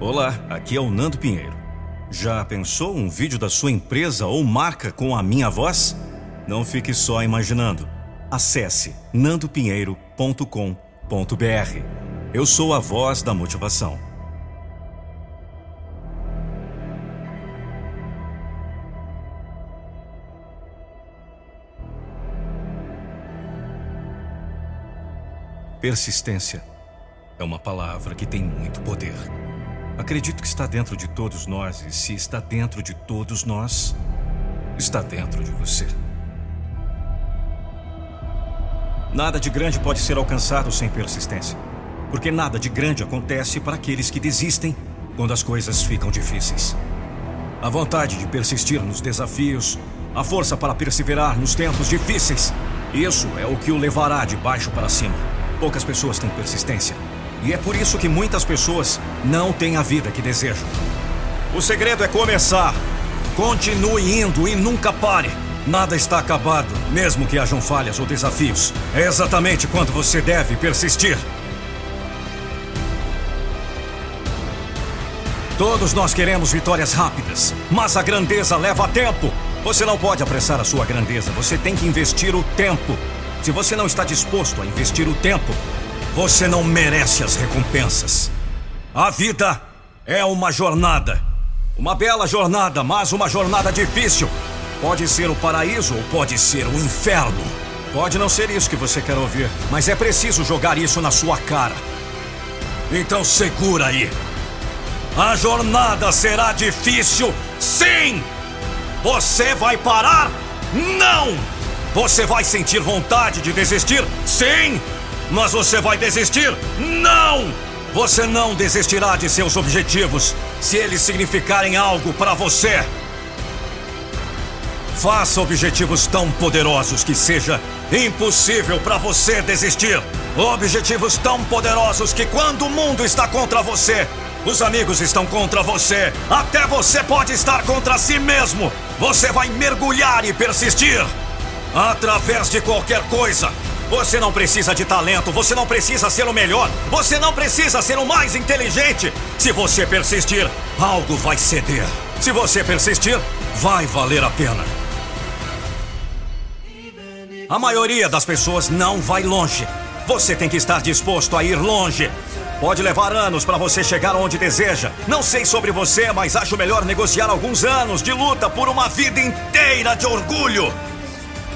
Olá, aqui é o Nando Pinheiro. Já pensou um vídeo da sua empresa ou marca com a minha voz? Não fique só imaginando. Acesse nandopinheiro.com.br. Eu sou a voz da motivação. Persistência é uma palavra que tem muito poder. Acredito que está dentro de todos nós, e se está dentro de todos nós, está dentro de você. Nada de grande pode ser alcançado sem persistência, porque nada de grande acontece para aqueles que desistem quando as coisas ficam difíceis. A vontade de persistir nos desafios, a força para perseverar nos tempos difíceis, isso é o que o levará de baixo para cima. Poucas pessoas têm persistência. E é por isso que muitas pessoas não têm a vida que desejam. O segredo é começar. Continue indo e nunca pare. Nada está acabado, mesmo que hajam falhas ou desafios. É exatamente quando você deve persistir. Todos nós queremos vitórias rápidas, mas a grandeza leva tempo. Você não pode apressar a sua grandeza, você tem que investir o tempo. Se você não está disposto a investir o tempo, você não merece as recompensas. A vida é uma jornada. Uma bela jornada, mas uma jornada difícil. Pode ser o paraíso ou pode ser o inferno. Pode não ser isso que você quer ouvir, mas é preciso jogar isso na sua cara. Então segura aí. A jornada será difícil, sim! Você vai parar? Não! Você vai sentir vontade de desistir? Sim! Mas você vai desistir? Não! Você não desistirá de seus objetivos se eles significarem algo para você. Faça objetivos tão poderosos que seja impossível para você desistir. Objetivos tão poderosos que quando o mundo está contra você, os amigos estão contra você, até você pode estar contra si mesmo. Você vai mergulhar e persistir através de qualquer coisa. Você não precisa de talento, você não precisa ser o melhor, você não precisa ser o mais inteligente. Se você persistir, algo vai ceder. Se você persistir, vai valer a pena. A maioria das pessoas não vai longe. Você tem que estar disposto a ir longe. Pode levar anos para você chegar onde deseja. Não sei sobre você, mas acho melhor negociar alguns anos de luta por uma vida inteira de orgulho.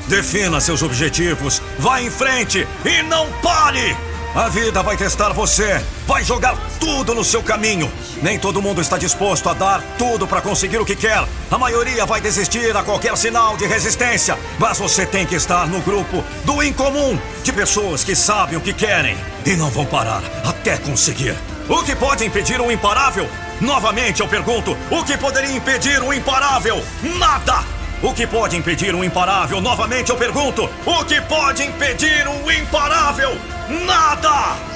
Defina seus objetivos, vá em frente e não pare! A vida vai testar você, vai jogar tudo no seu caminho. Nem todo mundo está disposto a dar tudo para conseguir o que quer. A maioria vai desistir a qualquer sinal de resistência. Mas você tem que estar no grupo do incomum, de pessoas que sabem o que querem e não vão parar até conseguir. O que pode impedir o imparável? Novamente eu pergunto: o que poderia impedir o imparável? Nada! O que pode impedir um imparável? Novamente eu pergunto: o que pode impedir um imparável? Nada!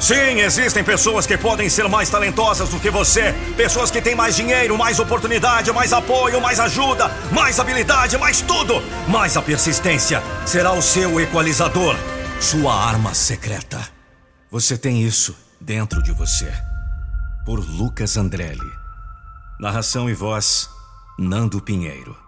Sim, existem pessoas que podem ser mais talentosas do que você, pessoas que têm mais dinheiro, mais oportunidade, mais apoio, mais ajuda, mais habilidade, mais tudo. Mas a persistência será o seu equalizador, sua arma secreta. Você tem isso dentro de você. Por Lucas Andrelli. Narração e voz: Nando Pinheiro.